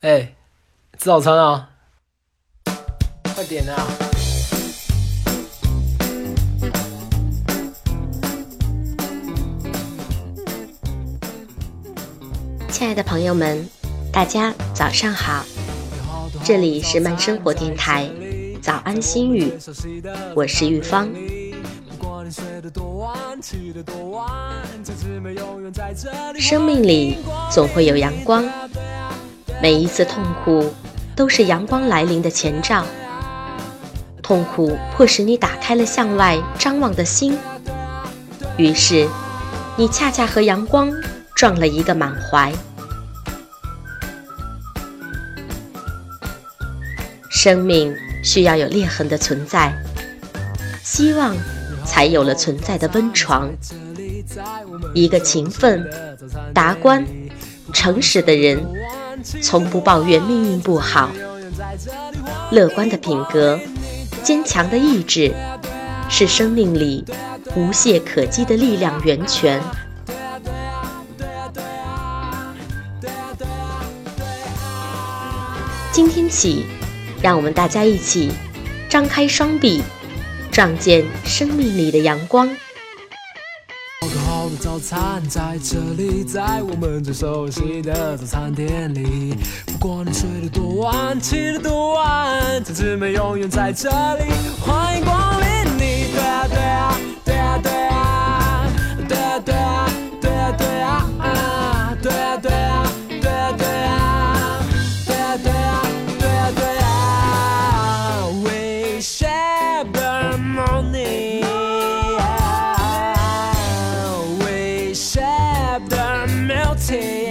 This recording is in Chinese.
哎，吃早餐啊！快点啊！亲爱的朋友们，大家早上好，这里是慢生活电台，早安心语，我是玉芳。生命里总会有阳光，每一次痛苦都是阳光来临的前兆。痛苦迫使你打开了向外张望的心，于是你恰恰和阳光撞了一个满怀。生命需要有裂痕的存在，希望才有了存在的温床。一个勤奋、达观、诚实的人，从不抱怨命运不好。乐观的品格，坚强的意志，是生命里无懈可击的力量源泉。今天起，让我们大家一起张开双臂，撞见生命里的阳光。早餐在这里，在我们最熟悉的早餐店里。不管你睡得多晚，起得多晚，同志们永远在这里，欢迎光 say